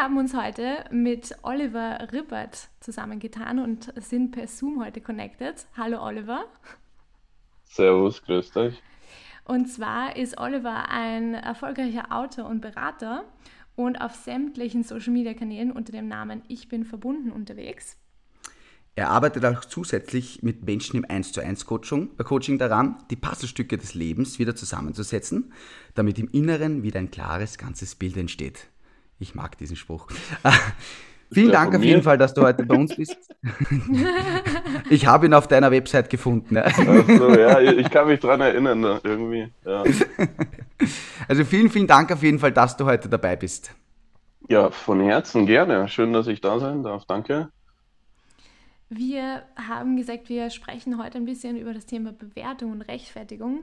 Wir haben uns heute mit Oliver Rippert zusammengetan und sind per Zoom heute connected. Hallo Oliver. Servus, grüßt euch. Und zwar ist Oliver ein erfolgreicher Autor und Berater und auf sämtlichen Social-Media-Kanälen unter dem Namen Ich bin verbunden unterwegs. Er arbeitet auch zusätzlich mit Menschen im 1 zu 1 Coaching, äh, Coaching daran, die Puzzlestücke des Lebens wieder zusammenzusetzen, damit im Inneren wieder ein klares, ganzes Bild entsteht. Ich mag diesen Spruch. Vielen Dank auf jeden Fall, dass du heute bei uns bist. ich habe ihn auf deiner Website gefunden. Ne? So, ja, ich kann mich daran erinnern, ne, irgendwie. Ja. Also vielen, vielen Dank auf jeden Fall, dass du heute dabei bist. Ja, von Herzen gerne. Schön, dass ich da sein darf. Danke. Wir haben gesagt, wir sprechen heute ein bisschen über das Thema Bewertung und Rechtfertigung.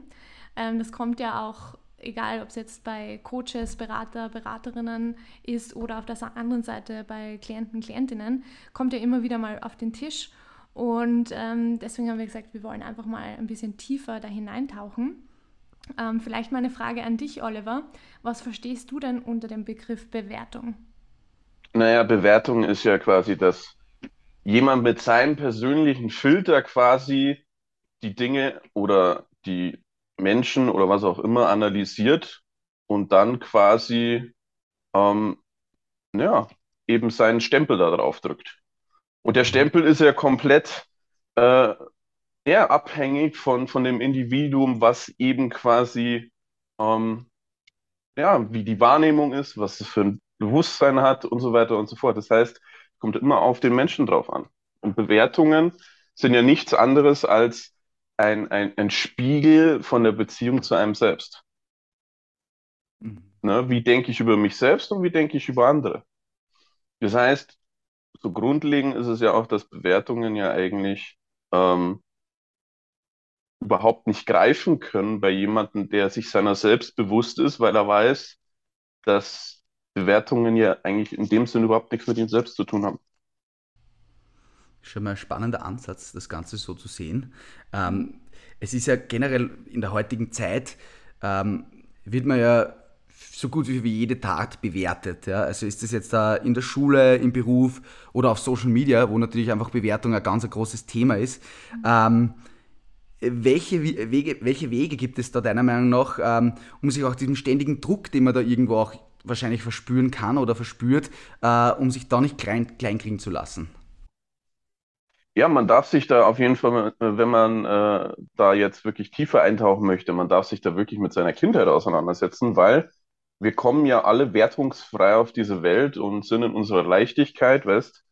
Ähm, das kommt ja auch egal ob es jetzt bei Coaches, Berater, Beraterinnen ist oder auf der anderen Seite bei Klienten, Klientinnen, kommt ja immer wieder mal auf den Tisch. Und ähm, deswegen haben wir gesagt, wir wollen einfach mal ein bisschen tiefer da hineintauchen. Ähm, vielleicht mal eine Frage an dich, Oliver. Was verstehst du denn unter dem Begriff Bewertung? Naja, Bewertung ist ja quasi, dass jemand mit seinem persönlichen Filter quasi die Dinge oder die Menschen oder was auch immer analysiert und dann quasi ähm, ja, eben seinen Stempel da drauf drückt. Und der Stempel ist ja komplett äh, ja, abhängig von, von dem Individuum, was eben quasi, ähm, ja, wie die Wahrnehmung ist, was es für ein Bewusstsein hat und so weiter und so fort. Das heißt, kommt immer auf den Menschen drauf an. Und Bewertungen sind ja nichts anderes als ein, ein, ein Spiegel von der Beziehung zu einem selbst. Mhm. Ne? Wie denke ich über mich selbst und wie denke ich über andere? Das heißt, so grundlegend ist es ja auch, dass Bewertungen ja eigentlich ähm, überhaupt nicht greifen können bei jemandem, der sich seiner selbst bewusst ist, weil er weiß, dass Bewertungen ja eigentlich in dem Sinn überhaupt nichts mit ihm selbst zu tun haben schon mal ein spannender Ansatz, das Ganze so zu sehen. Ähm, es ist ja generell in der heutigen Zeit, ähm, wird man ja so gut wie jede Tat bewertet. Ja? Also ist das jetzt da in der Schule, im Beruf oder auf Social Media, wo natürlich einfach Bewertung ein ganz ein großes Thema ist. Ähm, welche Wege, welche Wege gibt es da deiner Meinung nach, ähm, um sich auch diesem ständigen Druck, den man da irgendwo auch wahrscheinlich verspüren kann oder verspürt, äh, um sich da nicht klein, kleinkriegen zu lassen? Ja, man darf sich da auf jeden Fall, wenn man äh, da jetzt wirklich tiefer eintauchen möchte, man darf sich da wirklich mit seiner Kindheit auseinandersetzen, weil wir kommen ja alle wertungsfrei auf diese Welt und sind in unserer Leichtigkeit, weißt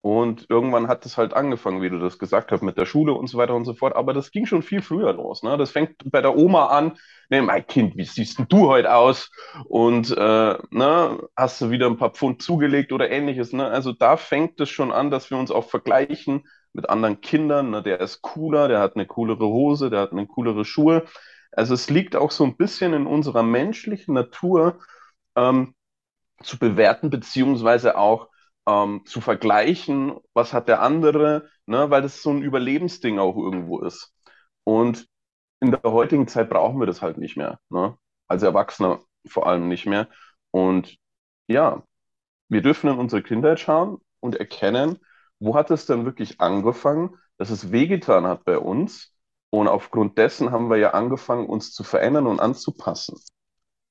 und irgendwann hat es halt angefangen, wie du das gesagt hast, mit der Schule und so weiter und so fort. Aber das ging schon viel früher los. Ne? Das fängt bei der Oma an. Ne, mein Kind, wie siehst denn du heute aus? Und äh, ne, hast du wieder ein paar Pfund zugelegt oder ähnliches. Ne? Also da fängt es schon an, dass wir uns auch vergleichen mit anderen Kindern. Ne? Der ist cooler, der hat eine coolere Hose, der hat eine coolere Schuhe. Also es liegt auch so ein bisschen in unserer menschlichen Natur ähm, zu bewerten, beziehungsweise auch ähm, zu vergleichen, was hat der andere, ne? weil das so ein Überlebensding auch irgendwo ist. Und in der heutigen Zeit brauchen wir das halt nicht mehr. Ne? Als Erwachsener vor allem nicht mehr. Und ja, wir dürfen in unsere Kindheit schauen und erkennen, wo hat es denn wirklich angefangen, dass es wehgetan hat bei uns? Und aufgrund dessen haben wir ja angefangen, uns zu verändern und anzupassen.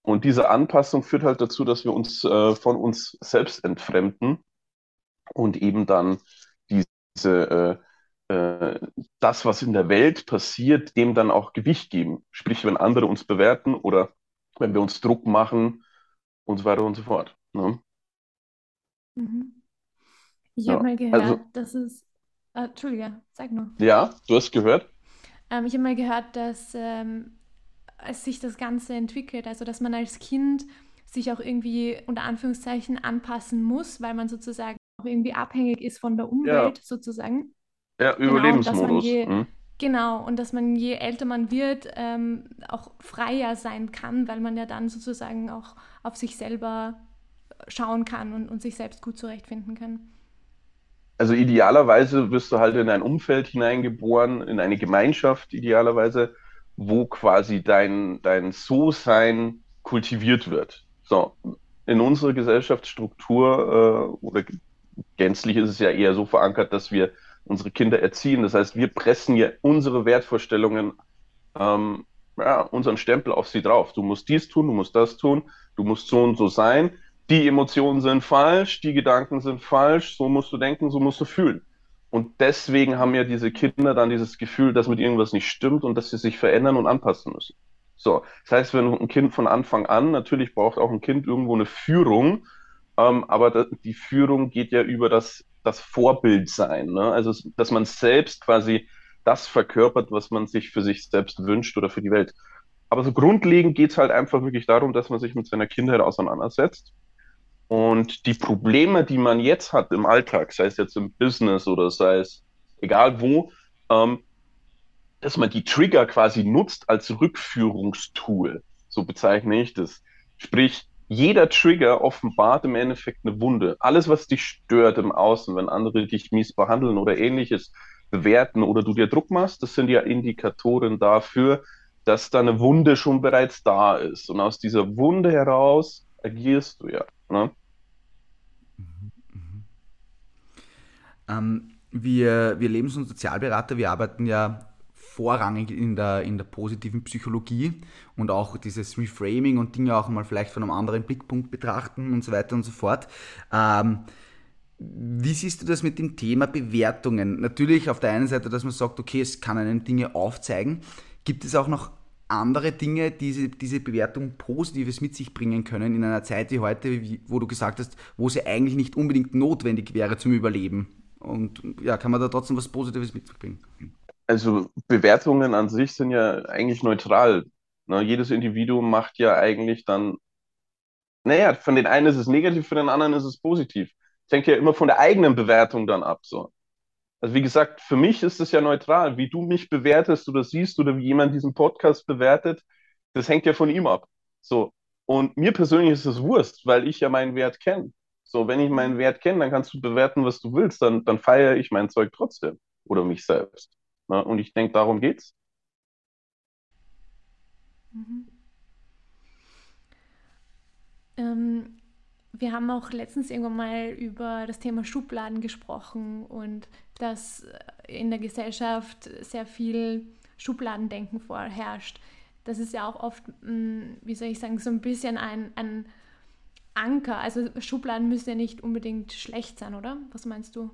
Und diese Anpassung führt halt dazu, dass wir uns äh, von uns selbst entfremden und eben dann diese, äh, äh, das, was in der Welt passiert, dem dann auch Gewicht geben. Sprich, wenn andere uns bewerten oder wenn wir uns Druck machen und so weiter und so fort. Ne? Mhm. Ich habe mal gehört, also, dass es. Äh, Entschuldige, sag nur. Ja, du hast gehört? Ähm, ich habe mal gehört, dass ähm, es sich das Ganze entwickelt, also dass man als Kind sich auch irgendwie unter Anführungszeichen anpassen muss, weil man sozusagen irgendwie abhängig ist von der Umwelt ja. sozusagen. Ja, genau, Überlebensmodus. Genau, je, mhm. genau, und dass man je älter man wird, ähm, auch freier sein kann, weil man ja dann sozusagen auch auf sich selber schauen kann und, und sich selbst gut zurechtfinden kann. Also idealerweise wirst du halt in ein Umfeld hineingeboren, in eine Gemeinschaft idealerweise, wo quasi dein, dein So-Sein kultiviert wird. So, in unserer Gesellschaftsstruktur äh, oder gänzlich ist es ja eher so verankert, dass wir unsere Kinder erziehen. Das heißt, wir pressen ja unsere Wertvorstellungen, ähm, ja, unseren Stempel auf sie drauf. Du musst dies tun, du musst das tun, du musst so und so sein. Die Emotionen sind falsch, die Gedanken sind falsch, so musst du denken, so musst du fühlen. Und deswegen haben ja diese Kinder dann dieses Gefühl, dass mit irgendwas nicht stimmt und dass sie sich verändern und anpassen müssen. So, das heißt, wenn ein Kind von Anfang an, natürlich braucht auch ein Kind irgendwo eine Führung, ähm, aber die Führung geht ja über das, das Vorbildsein. Ne? Also, dass man selbst quasi das verkörpert, was man sich für sich selbst wünscht oder für die Welt. Aber so grundlegend geht es halt einfach wirklich darum, dass man sich mit seiner Kindheit auseinandersetzt. Und die Probleme, die man jetzt hat im Alltag, sei es jetzt im Business oder sei es egal wo, ähm, dass man die Trigger quasi nutzt als Rückführungstool. So bezeichne ich das. Sprich, jeder Trigger offenbart im Endeffekt eine Wunde. Alles, was dich stört im Außen, wenn andere dich mies behandeln oder ähnliches bewerten oder du dir Druck machst, das sind ja Indikatoren dafür, dass da eine Wunde schon bereits da ist. Und aus dieser Wunde heraus agierst du ja. Ne? Mhm, mhm. Ähm, wir, wir Lebens- und Sozialberater, wir arbeiten ja vorrangig in der, in der positiven Psychologie und auch dieses Reframing und Dinge auch mal vielleicht von einem anderen Blickpunkt betrachten und so weiter und so fort. Ähm, wie siehst du das mit dem Thema Bewertungen? Natürlich auf der einen Seite, dass man sagt, okay, es kann einen Dinge aufzeigen. Gibt es auch noch andere Dinge, die diese, diese Bewertung Positives mit sich bringen können in einer Zeit wie heute, wo du gesagt hast, wo sie eigentlich nicht unbedingt notwendig wäre zum Überleben? Und ja, kann man da trotzdem was Positives mitbringen? Also Bewertungen an sich sind ja eigentlich neutral. Ne? Jedes Individuum macht ja eigentlich dann, naja, von den einen ist es negativ, für den anderen ist es positiv. Es hängt ja immer von der eigenen Bewertung dann ab. So. Also wie gesagt, für mich ist es ja neutral. Wie du mich bewertest oder siehst oder wie jemand diesen Podcast bewertet, das hängt ja von ihm ab. So. Und mir persönlich ist es Wurst, weil ich ja meinen Wert kenne. So, wenn ich meinen Wert kenne, dann kannst du bewerten, was du willst, dann, dann feiere ich mein Zeug trotzdem oder mich selbst. Ne? Und ich denke, darum geht's. Mhm. Ähm, wir haben auch letztens irgendwann mal über das Thema Schubladen gesprochen und dass in der Gesellschaft sehr viel Schubladendenken vorherrscht. Das ist ja auch oft, mm, wie soll ich sagen, so ein bisschen ein, ein Anker. Also Schubladen müssen ja nicht unbedingt schlecht sein, oder? Was meinst du?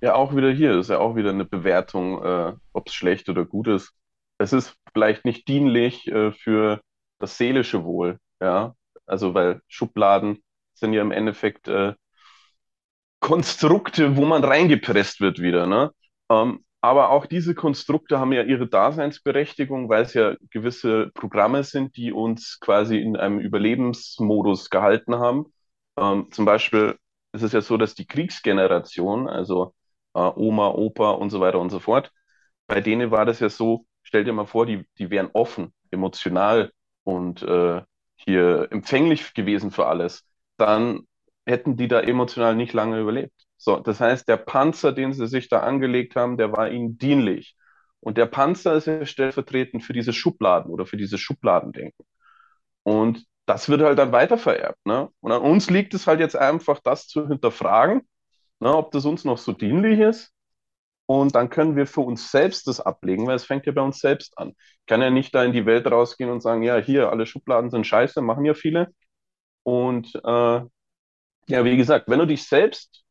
Ja, auch wieder hier ist ja auch wieder eine Bewertung, äh, ob es schlecht oder gut ist. Es ist vielleicht nicht dienlich äh, für das seelische Wohl, ja. Also weil Schubladen sind ja im Endeffekt äh, Konstrukte, wo man reingepresst wird wieder, ne? Ähm, aber auch diese Konstrukte haben ja ihre Daseinsberechtigung, weil es ja gewisse Programme sind, die uns quasi in einem Überlebensmodus gehalten haben. Ähm, zum Beispiel ist es ja so, dass die Kriegsgeneration, also äh, Oma, Opa und so weiter und so fort. Bei denen war das ja so, stell dir mal vor, die, die wären offen, emotional und äh, hier empfänglich gewesen für alles. Dann hätten die da emotional nicht lange überlebt. So, das heißt, der Panzer, den sie sich da angelegt haben, der war ihnen dienlich. Und der Panzer ist ja stellvertretend für diese Schubladen oder für dieses Schubladendenken. Und das wird halt dann weiter vererbt. Ne? Und an uns liegt es halt jetzt einfach, das zu hinterfragen ne, ob das uns noch so dienlich ist. Und dann können wir für uns selbst das ablegen, weil es fängt ja bei uns selbst an. Ich kann ja nicht da in die Welt rausgehen und sagen, ja, hier, alle Schubladen sind scheiße, machen ja viele. Und äh, ja, wie gesagt, wenn du dich selbst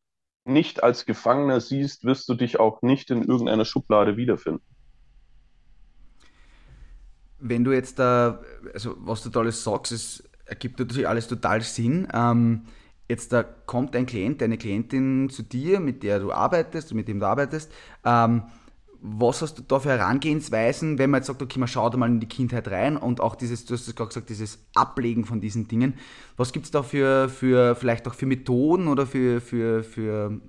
nicht als Gefangener siehst, wirst du dich auch nicht in irgendeiner Schublade wiederfinden. Wenn du jetzt da, also was du da alles sagst, es ergibt natürlich alles total Sinn. Ähm, jetzt da kommt ein Klient, eine Klientin zu dir, mit der du arbeitest, mit dem du arbeitest, ähm, was hast du da für Herangehensweisen, wenn man jetzt sagt, okay, man schaut mal in die Kindheit rein und auch dieses, du hast es gerade gesagt, dieses Ablegen von diesen Dingen. Was gibt es da für, für, vielleicht auch für Methoden oder für, für, für,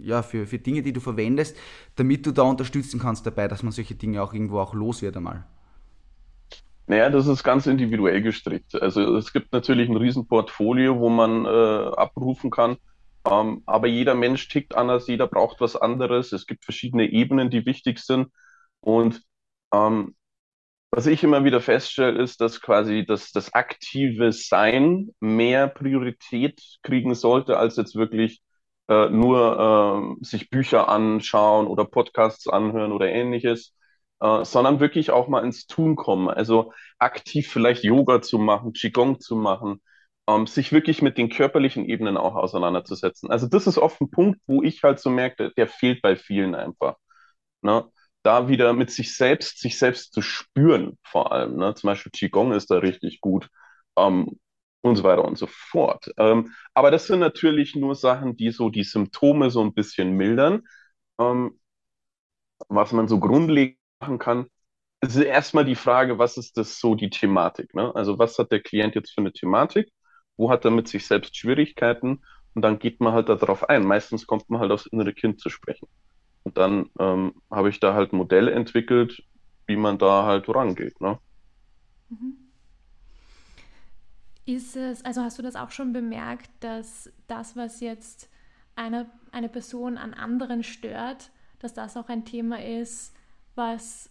ja, für, für Dinge, die du verwendest, damit du da unterstützen kannst dabei, dass man solche Dinge auch irgendwo auch los wird einmal? Naja, das ist ganz individuell gestrickt. Also es gibt natürlich ein Riesenportfolio, wo man äh, abrufen kann. Ähm, aber jeder Mensch tickt anders, jeder braucht was anderes. Es gibt verschiedene Ebenen, die wichtig sind. Und ähm, was ich immer wieder feststelle, ist, dass quasi das, das aktive Sein mehr Priorität kriegen sollte, als jetzt wirklich äh, nur äh, sich Bücher anschauen oder Podcasts anhören oder ähnliches, äh, sondern wirklich auch mal ins Tun kommen. Also aktiv vielleicht Yoga zu machen, Qigong zu machen, ähm, sich wirklich mit den körperlichen Ebenen auch auseinanderzusetzen. Also das ist oft ein Punkt, wo ich halt so merke, der fehlt bei vielen einfach. Ne? Da wieder mit sich selbst, sich selbst zu spüren vor allem. Ne? Zum Beispiel Qigong ist da richtig gut. Ähm, und so weiter und so fort. Ähm, aber das sind natürlich nur Sachen, die so die Symptome so ein bisschen mildern. Ähm, was man so grundlegend machen kann, ist erstmal die Frage, was ist das so die Thematik? Ne? Also was hat der Klient jetzt für eine Thematik? Wo hat er mit sich selbst Schwierigkeiten? Und dann geht man halt darauf ein. Meistens kommt man halt aufs innere Kind zu sprechen. Und dann ähm, habe ich da halt ein Modell entwickelt, wie man da halt rangeht. Ne? Mhm. Ist es, also hast du das auch schon bemerkt, dass das, was jetzt eine, eine Person an anderen stört, dass das auch ein Thema ist, was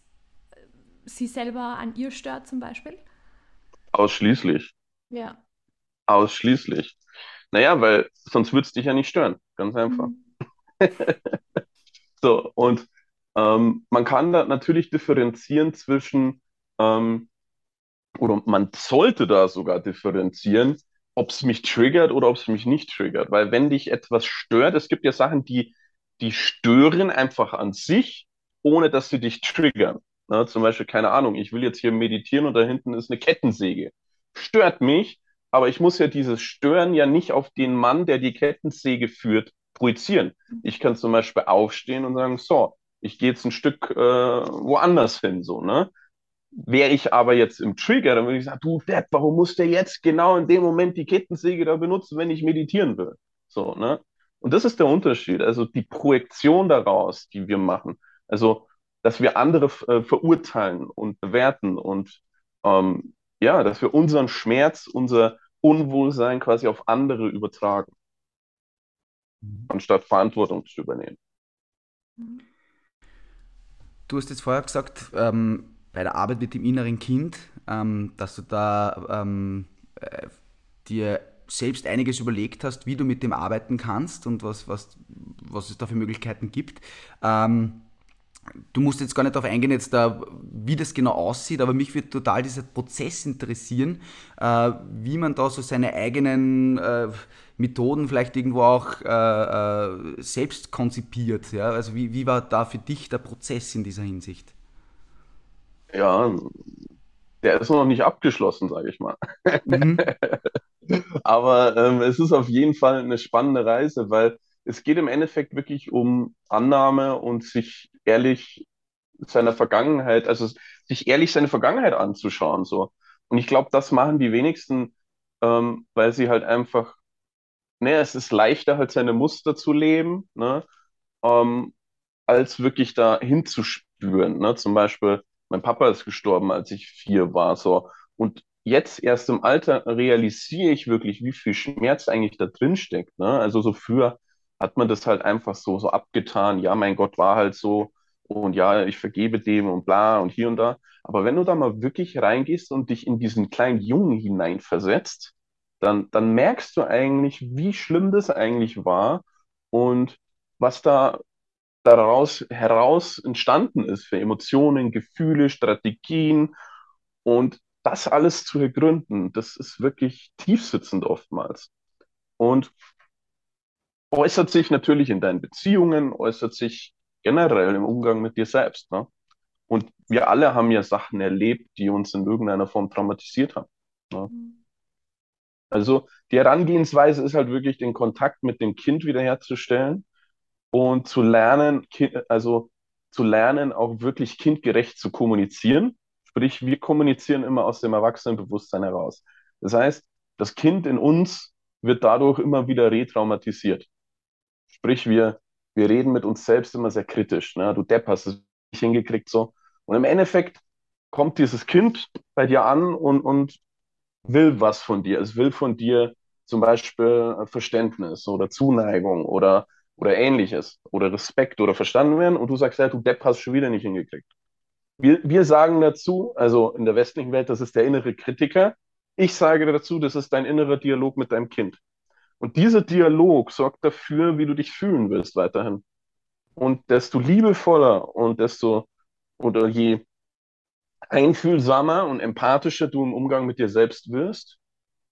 sie selber an ihr stört zum Beispiel? Ausschließlich. Ja. Ausschließlich. Naja, weil sonst würde es dich ja nicht stören. Ganz einfach. Mhm. so, und ähm, man kann da natürlich differenzieren zwischen, ähm, oder man sollte da sogar differenzieren, ob es mich triggert oder ob es mich nicht triggert. Weil wenn dich etwas stört, es gibt ja Sachen, die, die stören einfach an sich, ohne dass sie dich triggern. Na, zum Beispiel, keine Ahnung, ich will jetzt hier meditieren und da hinten ist eine Kettensäge. Stört mich, aber ich muss ja dieses Stören ja nicht auf den Mann, der die Kettensäge führt, projizieren. Ich kann zum Beispiel aufstehen und sagen, so, ich gehe jetzt ein Stück äh, woanders hin, so, ne? Wäre ich aber jetzt im Trigger, dann würde ich sagen, du Depp, warum muss der jetzt genau in dem Moment die Kettensäge da benutzen, wenn ich meditieren will? So, ne? Und das ist der Unterschied. Also die Projektion daraus, die wir machen. Also, dass wir andere äh, verurteilen und bewerten und ähm, ja, dass wir unseren Schmerz, unser Unwohlsein quasi auf andere übertragen, mhm. anstatt Verantwortung zu übernehmen. Du hast jetzt vorher gesagt, ähm, bei der Arbeit mit dem inneren Kind, ähm, dass du da ähm, äh, dir selbst einiges überlegt hast, wie du mit dem arbeiten kannst und was, was, was es da für Möglichkeiten gibt. Ähm, du musst jetzt gar nicht darauf eingehen, jetzt da, wie das genau aussieht, aber mich würde total dieser Prozess interessieren, äh, wie man da so seine eigenen äh, Methoden vielleicht irgendwo auch äh, äh selbst konzipiert. Ja? Also wie, wie war da für dich der Prozess in dieser Hinsicht? Ja, der ist noch nicht abgeschlossen, sage ich mal. Mhm. Aber ähm, es ist auf jeden Fall eine spannende Reise, weil es geht im Endeffekt wirklich um Annahme und sich ehrlich seiner Vergangenheit, also sich ehrlich seine Vergangenheit anzuschauen. So. Und ich glaube, das machen die wenigsten, ähm, weil sie halt einfach, ne, es ist leichter, halt seine Muster zu leben, ne, ähm, als wirklich da hinzuspüren. Ne? Zum Beispiel, mein Papa ist gestorben, als ich vier war. So. Und jetzt erst im Alter realisiere ich wirklich, wie viel Schmerz eigentlich da drin steckt. Ne? Also so früher hat man das halt einfach so, so abgetan. Ja, mein Gott war halt so und ja, ich vergebe dem und bla und hier und da. Aber wenn du da mal wirklich reingehst und dich in diesen kleinen Jungen hineinversetzt, dann, dann merkst du eigentlich, wie schlimm das eigentlich war und was da daraus heraus entstanden ist für Emotionen, Gefühle, Strategien und das alles zu ergründen, das ist wirklich tiefsitzend oftmals. Und äußert sich natürlich in deinen Beziehungen, äußert sich generell im Umgang mit dir selbst. Ne? Und wir alle haben ja Sachen erlebt, die uns in irgendeiner Form traumatisiert haben. Ne? Also die Herangehensweise ist halt wirklich den Kontakt mit dem Kind wiederherzustellen und zu lernen, also zu lernen, auch wirklich kindgerecht zu kommunizieren. Sprich, wir kommunizieren immer aus dem Erwachsenenbewusstsein heraus. Das heißt, das Kind in uns wird dadurch immer wieder retraumatisiert. Sprich, wir, wir reden mit uns selbst immer sehr kritisch. Ne? Du Depp hast es nicht hingekriegt so. Und im Endeffekt kommt dieses Kind bei dir an und, und will was von dir. Es will von dir zum Beispiel Verständnis oder Zuneigung oder, oder ähnliches oder Respekt oder verstanden werden und du sagst, ja, du Depp hast schon wieder nicht hingekriegt. Wir, wir sagen dazu, also in der westlichen Welt, das ist der innere Kritiker. Ich sage dazu, das ist dein innerer Dialog mit deinem Kind. Und dieser Dialog sorgt dafür, wie du dich fühlen willst weiterhin. Und desto liebevoller und desto oder je einfühlsamer und empathischer du im Umgang mit dir selbst wirst,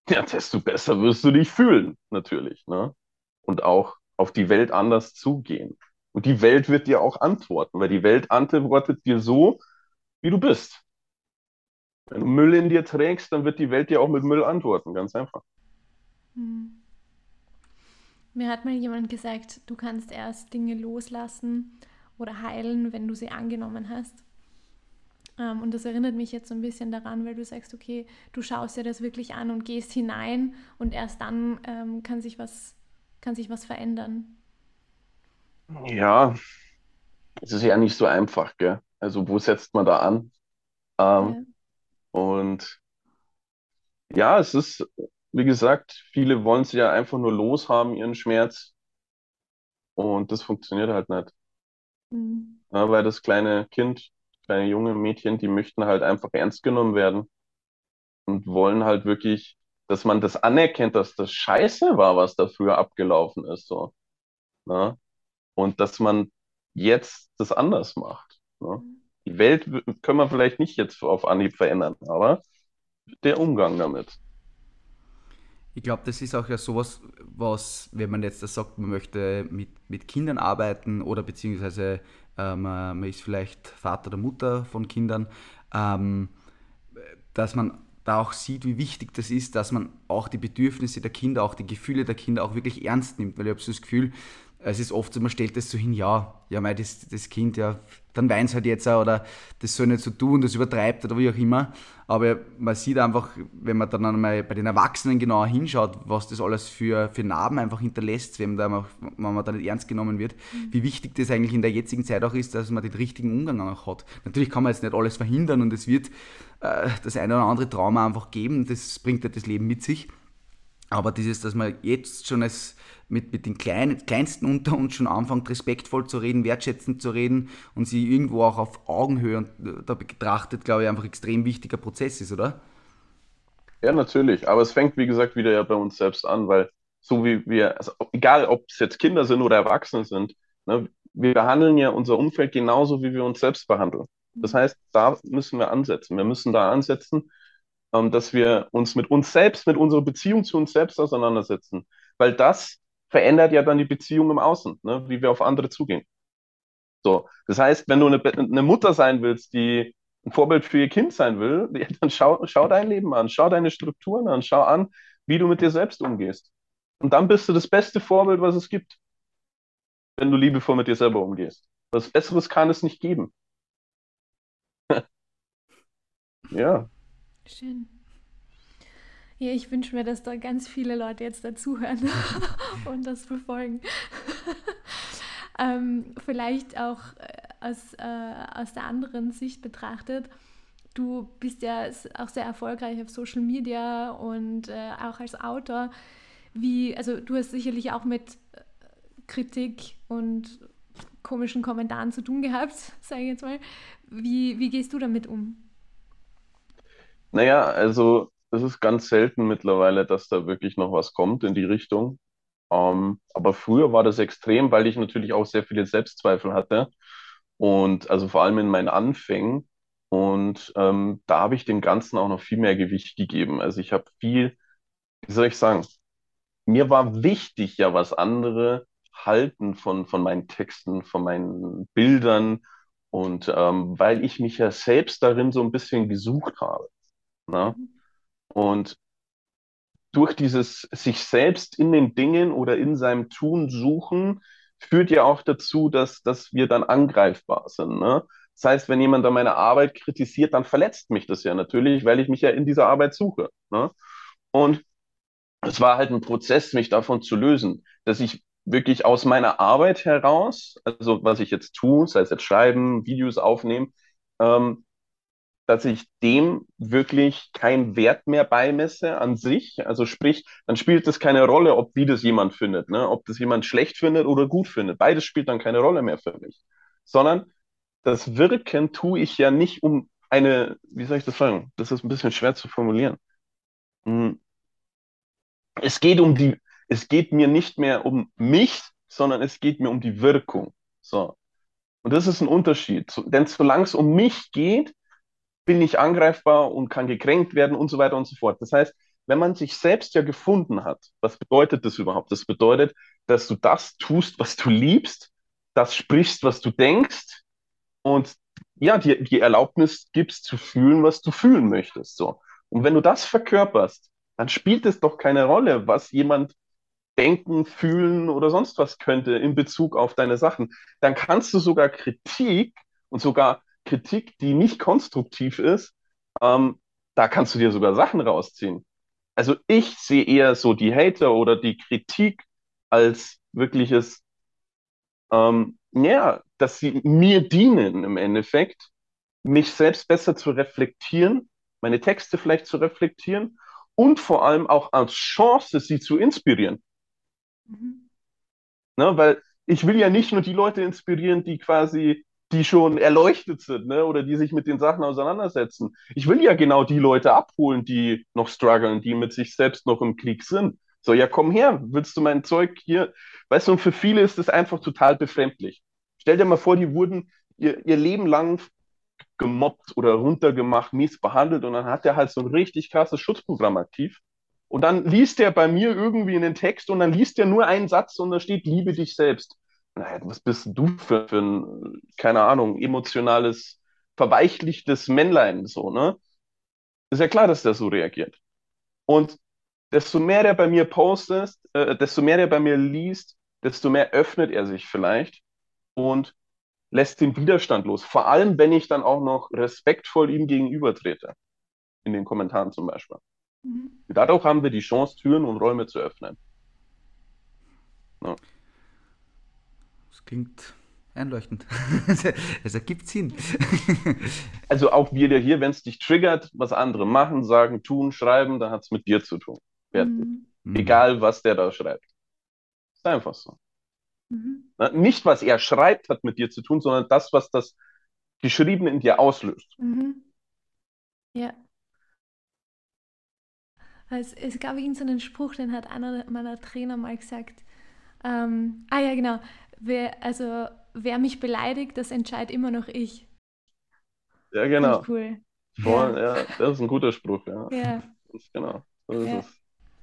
ja, desto besser wirst du dich fühlen, natürlich. Ne? Und auch auf die Welt anders zugehen. Und die Welt wird dir auch antworten, weil die Welt antwortet dir so, wie du bist. Wenn du Müll in dir trägst, dann wird die Welt dir auch mit Müll antworten, ganz einfach. Hm. Mir hat mal jemand gesagt, du kannst erst Dinge loslassen oder heilen, wenn du sie angenommen hast. Ähm, und das erinnert mich jetzt so ein bisschen daran, weil du sagst, okay, du schaust dir das wirklich an und gehst hinein und erst dann ähm, kann, sich was, kann sich was verändern. Ja, es ist ja nicht so einfach, gell? Also wo setzt man da an? Ähm, ja. Und ja, es ist, wie gesagt, viele wollen sich ja einfach nur loshaben, ihren Schmerz. Und das funktioniert halt nicht. Mhm. Ja, weil das kleine Kind kleine junge Mädchen, die möchten halt einfach ernst genommen werden und wollen halt wirklich, dass man das anerkennt, dass das scheiße war, was da früher abgelaufen ist, so. Ne? Und dass man jetzt das anders macht. Ne? Die Welt können wir vielleicht nicht jetzt auf Anhieb verändern, aber der Umgang damit. Ich glaube, das ist auch ja sowas, was, wenn man jetzt das sagt, man möchte mit, mit Kindern arbeiten oder beziehungsweise ähm, man ist vielleicht Vater oder Mutter von Kindern, ähm, dass man da auch sieht, wie wichtig das ist, dass man auch die Bedürfnisse der Kinder, auch die Gefühle der Kinder auch wirklich ernst nimmt, weil ich habe so das Gefühl, es ist oft so, man stellt das so hin, ja, ja, mei, das, das Kind, ja, dann weint halt jetzt auch, oder das soll nicht so tun, das übertreibt oder wie auch immer. Aber man sieht einfach, wenn man dann einmal bei den Erwachsenen genauer hinschaut, was das alles für, für Narben einfach hinterlässt, wenn, da, wenn man da nicht ernst genommen wird, mhm. wie wichtig das eigentlich in der jetzigen Zeit auch ist, dass man den richtigen Umgang auch hat. Natürlich kann man jetzt nicht alles verhindern und es wird äh, das eine oder andere Trauma einfach geben, das bringt ja das Leben mit sich. Aber dieses, dass man jetzt schon als mit, mit den Kleinen, Kleinsten unter uns schon anfängt, respektvoll zu reden, wertschätzend zu reden und sie irgendwo auch auf Augenhöhe und, äh, da betrachtet, glaube ich, einfach extrem wichtiger Prozess ist, oder? Ja, natürlich. Aber es fängt, wie gesagt, wieder ja bei uns selbst an, weil so wie wir, also egal ob es jetzt Kinder sind oder Erwachsene sind, ne, wir behandeln ja unser Umfeld genauso, wie wir uns selbst behandeln. Das heißt, da müssen wir ansetzen. Wir müssen da ansetzen, ähm, dass wir uns mit uns selbst, mit unserer Beziehung zu uns selbst auseinandersetzen. Weil das verändert ja dann die Beziehung im Außen, ne? wie wir auf andere zugehen. So, das heißt, wenn du eine, eine Mutter sein willst, die ein Vorbild für ihr Kind sein will, dann schau, schau dein Leben an, schau deine Strukturen an, schau an, wie du mit dir selbst umgehst. Und dann bist du das beste Vorbild, was es gibt, wenn du liebevoll mit dir selber umgehst. Was Besseres kann es nicht geben. ja. Schön. Ja, ich wünsche mir, dass da ganz viele Leute jetzt dazuhören und das befolgen. ähm, vielleicht auch äh, aus, äh, aus der anderen Sicht betrachtet. Du bist ja auch sehr erfolgreich auf Social Media und äh, auch als Autor. Wie, also du hast sicherlich auch mit äh, Kritik und komischen Kommentaren zu tun gehabt, sage ich jetzt mal. Wie, wie gehst du damit um? Naja, also es ist ganz selten mittlerweile, dass da wirklich noch was kommt in die Richtung. Ähm, aber früher war das extrem, weil ich natürlich auch sehr viele Selbstzweifel hatte. Und also vor allem in meinen Anfängen. Und ähm, da habe ich dem Ganzen auch noch viel mehr Gewicht gegeben. Also ich habe viel, wie soll ich sagen, mir war wichtig ja, was andere halten von, von meinen Texten, von meinen Bildern. Und ähm, weil ich mich ja selbst darin so ein bisschen gesucht habe. Ne? Und durch dieses sich selbst in den Dingen oder in seinem Tun suchen, führt ja auch dazu, dass, dass wir dann angreifbar sind. Ne? Das heißt, wenn jemand dann meine Arbeit kritisiert, dann verletzt mich das ja natürlich, weil ich mich ja in dieser Arbeit suche. Ne? Und es war halt ein Prozess, mich davon zu lösen, dass ich wirklich aus meiner Arbeit heraus, also was ich jetzt tue, sei es jetzt schreiben, Videos aufnehmen, ähm, dass ich dem wirklich keinen Wert mehr beimesse an sich. Also sprich, dann spielt es keine Rolle, ob wie das jemand findet, ne? ob das jemand schlecht findet oder gut findet. Beides spielt dann keine Rolle mehr für mich. Sondern das Wirken tue ich ja nicht um eine, wie soll ich das sagen? Das ist ein bisschen schwer zu formulieren. Hm. Es geht um die, es geht mir nicht mehr um mich, sondern es geht mir um die Wirkung. So. Und das ist ein Unterschied. Denn solange es um mich geht, bin ich angreifbar und kann gekränkt werden und so weiter und so fort. Das heißt, wenn man sich selbst ja gefunden hat, was bedeutet das überhaupt? Das bedeutet, dass du das tust, was du liebst, das sprichst, was du denkst und ja, dir die Erlaubnis gibst zu fühlen, was du fühlen möchtest. So. Und wenn du das verkörperst, dann spielt es doch keine Rolle, was jemand denken, fühlen oder sonst was könnte in Bezug auf deine Sachen. Dann kannst du sogar Kritik und sogar Kritik, die nicht konstruktiv ist, ähm, da kannst du dir sogar Sachen rausziehen. Also ich sehe eher so die Hater oder die Kritik als wirkliches, ähm, ja, dass sie mir dienen im Endeffekt, mich selbst besser zu reflektieren, meine Texte vielleicht zu reflektieren und vor allem auch als Chance, sie zu inspirieren. Mhm. Ne, weil ich will ja nicht nur die Leute inspirieren, die quasi die schon erleuchtet sind, ne? oder die sich mit den Sachen auseinandersetzen. Ich will ja genau die Leute abholen, die noch strugglen, die mit sich selbst noch im Krieg sind. So, ja, komm her, willst du mein Zeug hier? Weißt du, und für viele ist das einfach total befremdlich. Stell dir mal vor, die wurden ihr, ihr Leben lang gemobbt oder runtergemacht, mies behandelt und dann hat der halt so ein richtig krasses Schutzprogramm aktiv. Und dann liest der bei mir irgendwie in den Text und dann liest der nur einen Satz und da steht, liebe dich selbst naja, was bist du für, für ein, keine Ahnung, emotionales, verweichlichtes Männlein, so, ne? Ist ja klar, dass der so reagiert. Und desto mehr der bei mir postet, äh, desto mehr der bei mir liest, desto mehr öffnet er sich vielleicht und lässt den Widerstand los. Vor allem, wenn ich dann auch noch respektvoll ihm gegenüber trete. In den Kommentaren zum Beispiel. Mhm. Dadurch haben wir die Chance, Türen und Räume zu öffnen. Das klingt einleuchtend. es ergibt Sinn. also auch wieder hier, wenn es dich triggert, was andere machen, sagen, tun, schreiben, dann hat es mit dir zu tun. Mhm. Egal, was der da schreibt. Ist einfach so. Mhm. Nicht, was er schreibt, hat mit dir zu tun, sondern das, was das Geschriebene in dir auslöst. Mhm. Ja. Es, es gab irgendeinen so Spruch, den hat einer meiner Trainer mal gesagt. Ähm, ah ja, genau wer, also wer mich beleidigt, das entscheidet immer noch ich. Ja, genau. Cool. Voll, ja. ja. das ist ein guter Spruch, ja. ja. genau, so ja.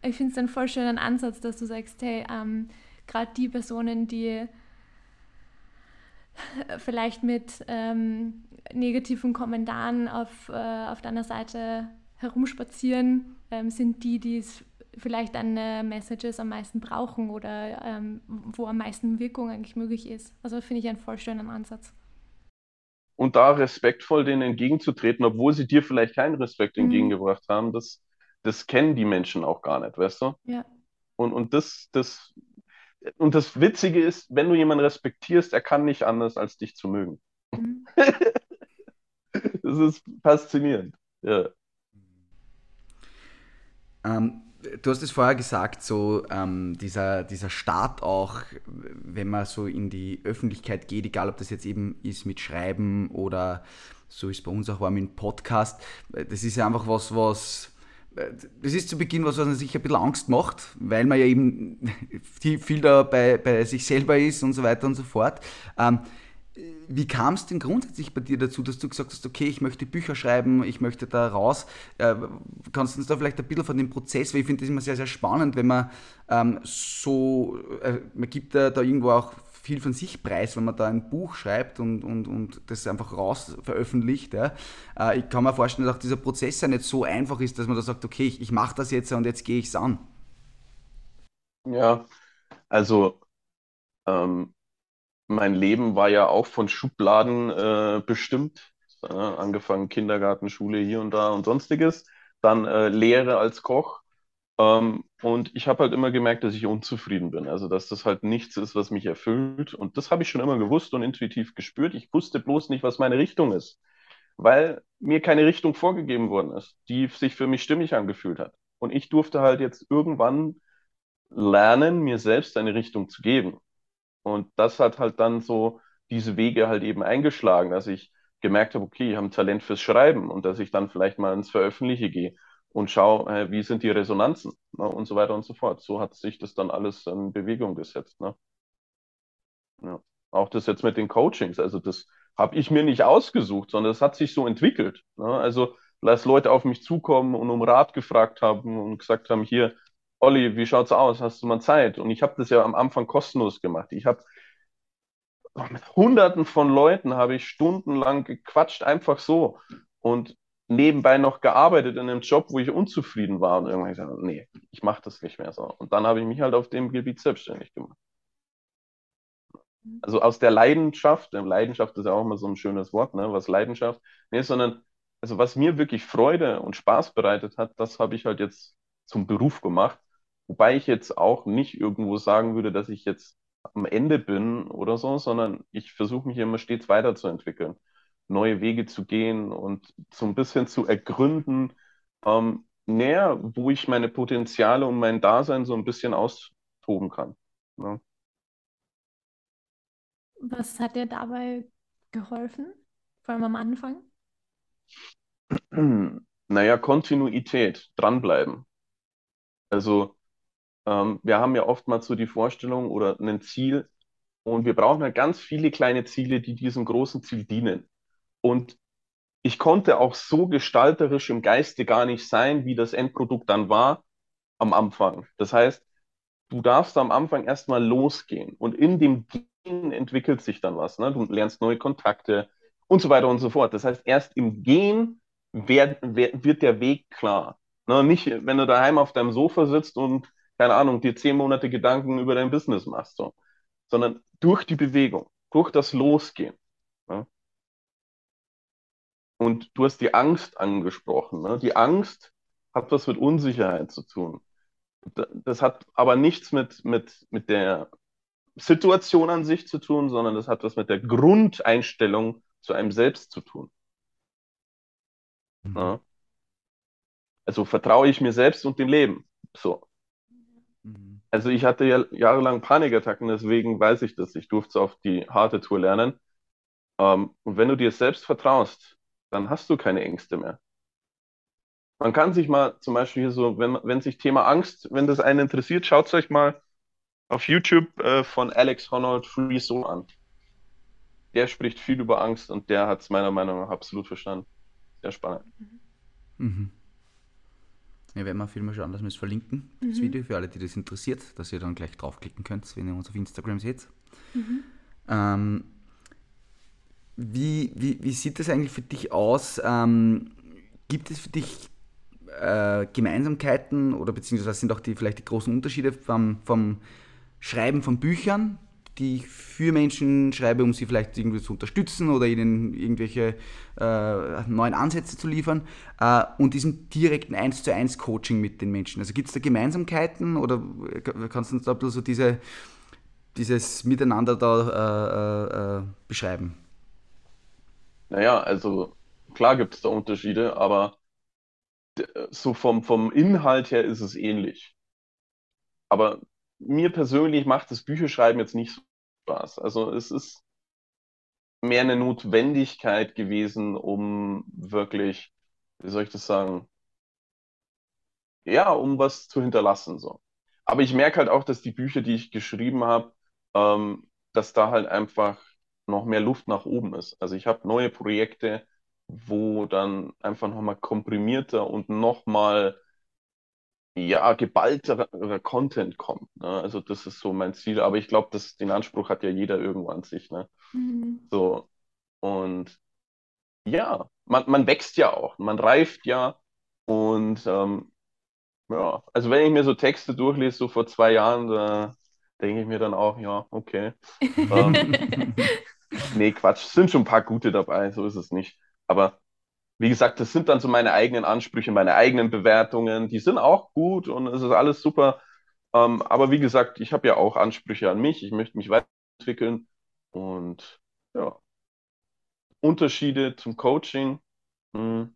Ich finde es einen voll schönen Ansatz, dass du sagst, hey, ähm, gerade die Personen, die vielleicht mit ähm, negativen Kommentaren auf, äh, auf deiner Seite herumspazieren, ähm, sind die, die es vielleicht deine Messages am meisten brauchen oder ähm, wo am meisten Wirkung eigentlich möglich ist. Also finde ich einen voll schönen Ansatz. Und da respektvoll denen entgegenzutreten, obwohl sie dir vielleicht keinen Respekt mhm. entgegengebracht haben, das, das kennen die Menschen auch gar nicht, weißt du? Ja. Und, und das, das, und das Witzige ist, wenn du jemanden respektierst, er kann nicht anders, als dich zu mögen. Mhm. das ist faszinierend. Ja. Ähm, du hast es vorher gesagt, so ähm, dieser, dieser Start auch, wenn man so in die Öffentlichkeit geht, egal ob das jetzt eben ist mit Schreiben oder so ist bei uns auch war mit Podcast, das ist ja einfach was, was das ist zu Beginn was, was man sich ein bisschen Angst macht, weil man ja eben viel da bei, bei sich selber ist und so weiter und so fort. Ähm, wie kam es denn grundsätzlich bei dir dazu, dass du gesagt hast, okay, ich möchte Bücher schreiben, ich möchte da raus? Äh, kannst du uns da vielleicht ein bisschen von dem Prozess, weil ich finde das immer sehr, sehr spannend, wenn man ähm, so, äh, man gibt da, da irgendwo auch viel von sich preis, wenn man da ein Buch schreibt und, und, und das einfach raus veröffentlicht. Ja. Äh, ich kann mir vorstellen, dass auch dieser Prozess ja nicht so einfach ist, dass man da sagt, okay, ich, ich mache das jetzt und jetzt gehe ich es an. Ja, also ähm, mein Leben war ja auch von Schubladen äh, bestimmt. Äh, angefangen Kindergarten, Schule hier und da und sonstiges. Dann äh, Lehre als Koch. Ähm, und ich habe halt immer gemerkt, dass ich unzufrieden bin. Also, dass das halt nichts ist, was mich erfüllt. Und das habe ich schon immer gewusst und intuitiv gespürt. Ich wusste bloß nicht, was meine Richtung ist, weil mir keine Richtung vorgegeben worden ist, die sich für mich stimmig angefühlt hat. Und ich durfte halt jetzt irgendwann lernen, mir selbst eine Richtung zu geben. Und das hat halt dann so diese Wege halt eben eingeschlagen, dass ich gemerkt habe, okay, ich habe ein Talent fürs Schreiben und dass ich dann vielleicht mal ins Veröffentliche gehe und schaue, äh, wie sind die Resonanzen ne, und so weiter und so fort. So hat sich das dann alles in Bewegung gesetzt. Ne? Ja. Auch das jetzt mit den Coachings, also das habe ich mir nicht ausgesucht, sondern es hat sich so entwickelt. Ne? Also, dass Leute auf mich zukommen und um Rat gefragt haben und gesagt haben, hier, Olli, wie schaut's aus? Hast du mal Zeit? Und ich habe das ja am Anfang kostenlos gemacht. Ich habe mit Hunderten von Leuten habe ich stundenlang gequatscht, einfach so. Und nebenbei noch gearbeitet in einem Job, wo ich unzufrieden war. Und irgendwann gesagt, nee, ich mache das nicht mehr so. Und dann habe ich mich halt auf dem Gebiet selbstständig gemacht. Also aus der Leidenschaft, Leidenschaft ist ja auch immer so ein schönes Wort, ne? Was Leidenschaft, nee, sondern also was mir wirklich Freude und Spaß bereitet hat, das habe ich halt jetzt zum Beruf gemacht. Wobei ich jetzt auch nicht irgendwo sagen würde, dass ich jetzt am Ende bin oder so, sondern ich versuche mich immer stets weiterzuentwickeln, neue Wege zu gehen und so ein bisschen zu ergründen, ähm, näher, wo ich meine Potenziale und mein Dasein so ein bisschen austoben kann. Ne? Was hat dir dabei geholfen, vor allem am Anfang? Naja, Kontinuität, dranbleiben. Also ähm, wir haben ja oftmals so die Vorstellung oder ein Ziel und wir brauchen halt ganz viele kleine Ziele, die diesem großen Ziel dienen. Und ich konnte auch so gestalterisch im Geiste gar nicht sein, wie das Endprodukt dann war am Anfang. Das heißt, du darfst am Anfang erstmal losgehen und in dem Gehen entwickelt sich dann was. Ne? Du lernst neue Kontakte und so weiter und so fort. Das heißt, erst im Gehen wird, wird der Weg klar. Ne? Nicht, wenn du daheim auf deinem Sofa sitzt und keine Ahnung, dir zehn Monate Gedanken über dein Business machst, so. sondern durch die Bewegung, durch das Losgehen. Ja? Und du hast die Angst angesprochen. Ne? Die Angst hat was mit Unsicherheit zu tun. Das hat aber nichts mit, mit, mit der Situation an sich zu tun, sondern das hat was mit der Grundeinstellung zu einem selbst zu tun. Mhm. Also vertraue ich mir selbst und dem Leben. So. Mhm. Also ich hatte ja jahrelang Panikattacken, deswegen weiß ich das. Ich durfte es auf die harte Tour lernen. Ähm, und wenn du dir selbst vertraust, dann hast du keine Ängste mehr. Man kann sich mal zum Beispiel hier so, wenn, wenn sich Thema Angst, wenn das einen interessiert, schaut euch mal auf YouTube äh, von Alex Honnold Free Soul an. Der spricht viel über Angst und der hat es meiner Meinung nach absolut verstanden. Sehr spannend. Mhm. Wir werden mal Filme schauen, dass wir es verlinken, mhm. das Video, für alle, die das interessiert, dass ihr dann gleich draufklicken könnt, wenn ihr uns auf Instagram seht. Mhm. Ähm, wie, wie, wie sieht das eigentlich für dich aus? Ähm, gibt es für dich äh, Gemeinsamkeiten oder beziehungsweise sind auch die vielleicht die großen Unterschiede vom, vom Schreiben von Büchern die ich für Menschen schreibe, um sie vielleicht irgendwie zu unterstützen oder ihnen irgendwelche äh, neuen Ansätze zu liefern äh, und diesem direkten 1 zu 1 Coaching mit den Menschen. Also gibt es da Gemeinsamkeiten oder kannst du uns da ein bisschen so diese, dieses Miteinander da äh, äh, äh beschreiben? Naja, also klar gibt es da Unterschiede, aber so vom, vom Inhalt her ist es ähnlich. Aber mir persönlich macht das Bücherschreiben jetzt nicht so Spaß. Also es ist mehr eine Notwendigkeit gewesen, um wirklich, wie soll ich das sagen, ja, um was zu hinterlassen. So. Aber ich merke halt auch, dass die Bücher, die ich geschrieben habe, ähm, dass da halt einfach noch mehr Luft nach oben ist. Also ich habe neue Projekte, wo dann einfach nochmal komprimierter und nochmal ja, geballterer Content kommt. Ne? Also das ist so mein Ziel. Aber ich glaube, den Anspruch hat ja jeder irgendwo an sich. Ne? Mhm. So. Und ja, man, man wächst ja auch, man reift ja. Und ähm, ja, also wenn ich mir so Texte durchlese, so vor zwei Jahren, da denke ich mir dann auch, ja, okay. ähm, nee, Quatsch, es sind schon ein paar gute dabei, so ist es nicht. Aber wie gesagt, das sind dann so meine eigenen Ansprüche, meine eigenen Bewertungen, die sind auch gut und es ist alles super. Ähm, aber wie gesagt, ich habe ja auch Ansprüche an mich, ich möchte mich weiterentwickeln und ja. Unterschiede zum Coaching. Hm.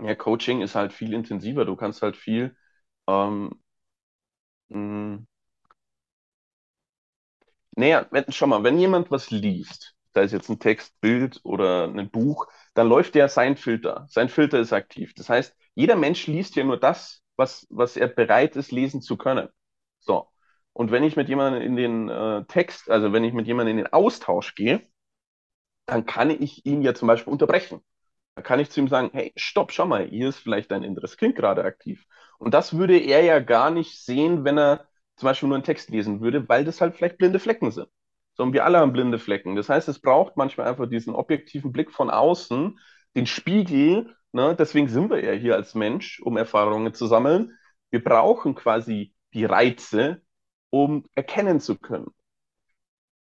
Ja, Coaching ist halt viel intensiver. Du kannst halt viel ähm, hm, naja, schau mal, wenn jemand was liest, sei es jetzt ein Text, Bild oder ein Buch, dann läuft ja sein Filter. Sein Filter ist aktiv. Das heißt, jeder Mensch liest ja nur das, was, was er bereit ist, lesen zu können. So. Und wenn ich mit jemandem in den äh, Text, also wenn ich mit jemandem in den Austausch gehe, dann kann ich ihn ja zum Beispiel unterbrechen. Da kann ich zu ihm sagen, hey, stopp, schau mal, hier ist vielleicht dein inneres Kind gerade aktiv. Und das würde er ja gar nicht sehen, wenn er zum Beispiel nur einen Text lesen würde, weil das halt vielleicht blinde Flecken sind. So, und wir alle haben blinde Flecken. Das heißt, es braucht manchmal einfach diesen objektiven Blick von außen, den Spiegel. Ne? Deswegen sind wir ja hier als Mensch, um Erfahrungen zu sammeln. Wir brauchen quasi die Reize, um erkennen zu können.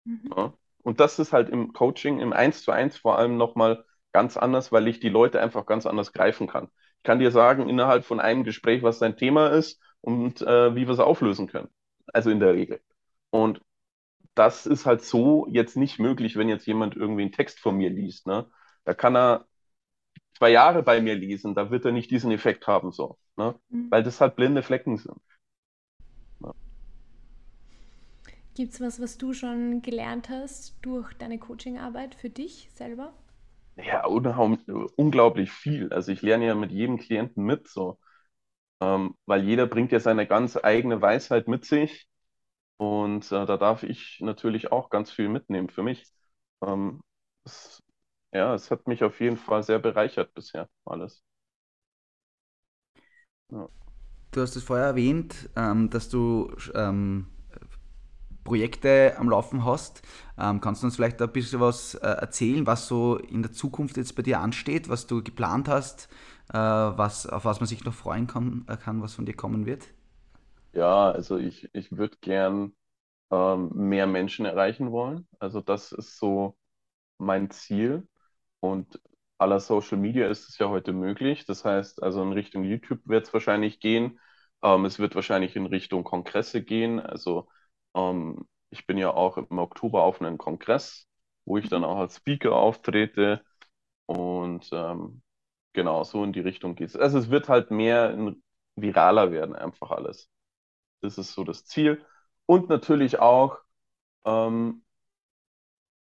Mhm. Ja? Und das ist halt im Coaching, im Eins zu eins vor allem nochmal ganz anders, weil ich die Leute einfach ganz anders greifen kann. Ich kann dir sagen, innerhalb von einem Gespräch, was dein Thema ist und äh, wie wir es auflösen können. Also in der Regel. Und das ist halt so jetzt nicht möglich, wenn jetzt jemand irgendwie einen Text von mir liest. Ne? Da kann er zwei Jahre bei mir lesen, da wird er nicht diesen Effekt haben, so. Ne? Mhm. Weil das halt blinde Flecken sind. Ja. Gibt es was, was du schon gelernt hast durch deine Coachingarbeit für dich selber? Ja, unglaublich viel. Also ich lerne ja mit jedem Klienten mit, so. Ähm, weil jeder bringt ja seine ganz eigene Weisheit mit sich. Und äh, da darf ich natürlich auch ganz viel mitnehmen für mich. Ähm, es, ja, es hat mich auf jeden Fall sehr bereichert bisher, alles. Ja. Du hast es vorher erwähnt, ähm, dass du ähm, Projekte am Laufen hast. Ähm, kannst du uns vielleicht ein bisschen was äh, erzählen, was so in der Zukunft jetzt bei dir ansteht, was du geplant hast, äh, was, auf was man sich noch freuen kann, äh, kann, was von dir kommen wird? Ja, also ich, ich würde gern ähm, mehr Menschen erreichen wollen. Also das ist so mein Ziel. Und aller Social Media ist es ja heute möglich. Das heißt, also in Richtung YouTube wird es wahrscheinlich gehen. Ähm, es wird wahrscheinlich in Richtung Kongresse gehen. Also ähm, ich bin ja auch im Oktober auf einem Kongress, wo ich dann auch als Speaker auftrete. Und ähm, genau, so in die Richtung geht es. Also es wird halt mehr viraler werden, einfach alles. Das ist so das Ziel. Und natürlich auch, ähm,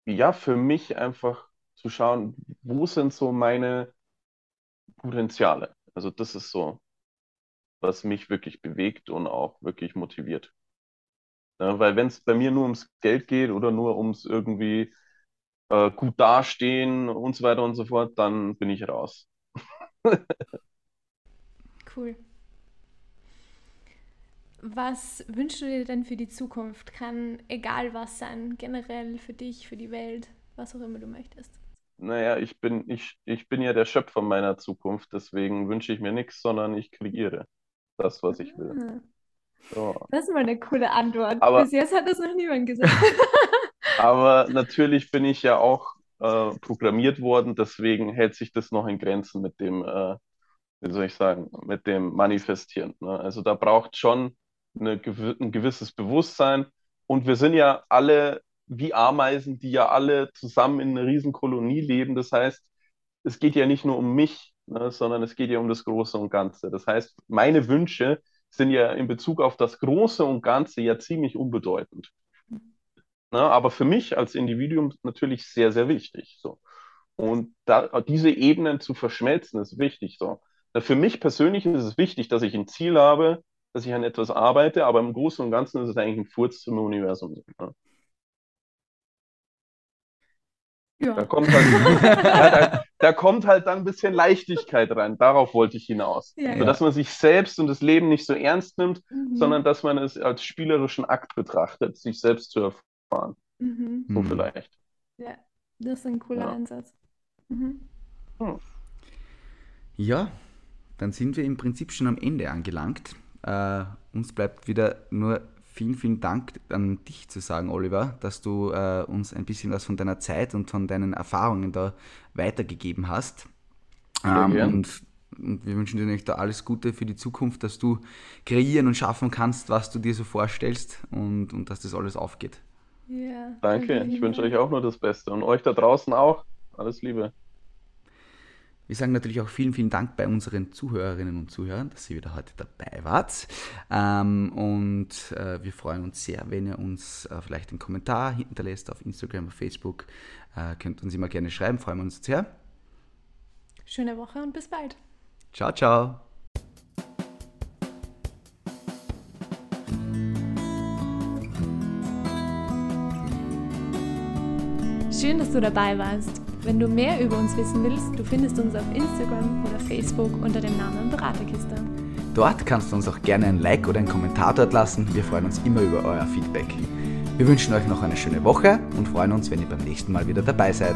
ja, für mich einfach zu schauen, wo sind so meine Potenziale. Also das ist so, was mich wirklich bewegt und auch wirklich motiviert. Ja, weil wenn es bei mir nur ums Geld geht oder nur ums irgendwie äh, gut dastehen und so weiter und so fort, dann bin ich raus. cool. Was wünschst du dir denn für die Zukunft? Kann egal was sein, generell für dich, für die Welt, was auch immer du möchtest. Naja, ich bin, ich, ich bin ja der Schöpfer meiner Zukunft, deswegen wünsche ich mir nichts, sondern ich kreiere das, was ich will. Ah. So. Das ist mal eine coole Antwort. Aber, Bis jetzt hat das noch niemand gesagt. aber natürlich bin ich ja auch äh, programmiert worden, deswegen hält sich das noch in Grenzen mit dem, äh, wie soll ich sagen, mit dem Manifestieren. Ne? Also da braucht schon eine, ein gewisses Bewusstsein. Und wir sind ja alle wie Ameisen, die ja alle zusammen in einer riesen Kolonie leben. Das heißt, es geht ja nicht nur um mich, ne, sondern es geht ja um das Große und Ganze. Das heißt, meine Wünsche sind ja in Bezug auf das Große und Ganze ja ziemlich unbedeutend. Ne, aber für mich als Individuum natürlich sehr, sehr wichtig. So. Und da, diese Ebenen zu verschmelzen, ist wichtig. So. Für mich persönlich ist es wichtig, dass ich ein Ziel habe, dass ich an etwas arbeite, aber im Großen und Ganzen ist es eigentlich ein Furz zum Universum. Ne? Ja. Da kommt halt, ja, da, da, kommt halt dann ein bisschen Leichtigkeit rein. Darauf wollte ich hinaus. Ja, also, dass man sich selbst und das Leben nicht so ernst nimmt, mhm. sondern dass man es als spielerischen Akt betrachtet, sich selbst zu erfahren. Mhm. So mhm. vielleicht. Ja, das ist ein cooler Ansatz. Mhm. Hm. Ja, dann sind wir im Prinzip schon am Ende angelangt. Äh, uns bleibt wieder nur vielen, vielen Dank an dich zu sagen, Oliver, dass du äh, uns ein bisschen was von deiner Zeit und von deinen Erfahrungen da weitergegeben hast. Ähm, und, und, wir wünschen dir natürlich da alles Gute für die Zukunft, dass du kreieren und schaffen kannst, was du dir so vorstellst und, und dass das alles aufgeht. Ja, danke, ich wünsche euch auch nur das Beste und euch da draußen auch. Alles Liebe. Wir sagen natürlich auch vielen, vielen Dank bei unseren Zuhörerinnen und Zuhörern, dass ihr wieder heute dabei wart. Ähm, und äh, wir freuen uns sehr, wenn ihr uns äh, vielleicht einen Kommentar hinterlässt auf Instagram, auf Facebook. Äh, könnt uns immer gerne schreiben, freuen wir uns sehr. Schöne Woche und bis bald. Ciao, ciao. Schön, dass du dabei warst. Wenn du mehr über uns wissen willst, du findest uns auf Instagram oder Facebook unter dem Namen Beraterkiste. Dort kannst du uns auch gerne ein Like oder einen Kommentar dort lassen. Wir freuen uns immer über euer Feedback. Wir wünschen euch noch eine schöne Woche und freuen uns, wenn ihr beim nächsten Mal wieder dabei seid.